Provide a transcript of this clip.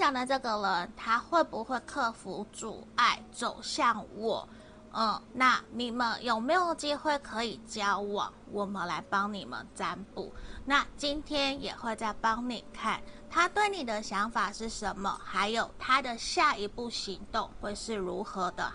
想的这个人，他会不会克服阻碍走向我？嗯，那你们有没有机会可以交往？我们来帮你们占卜。那今天也会再帮你看，他对你的想法是什么？还有他的下一步行动会是如何的？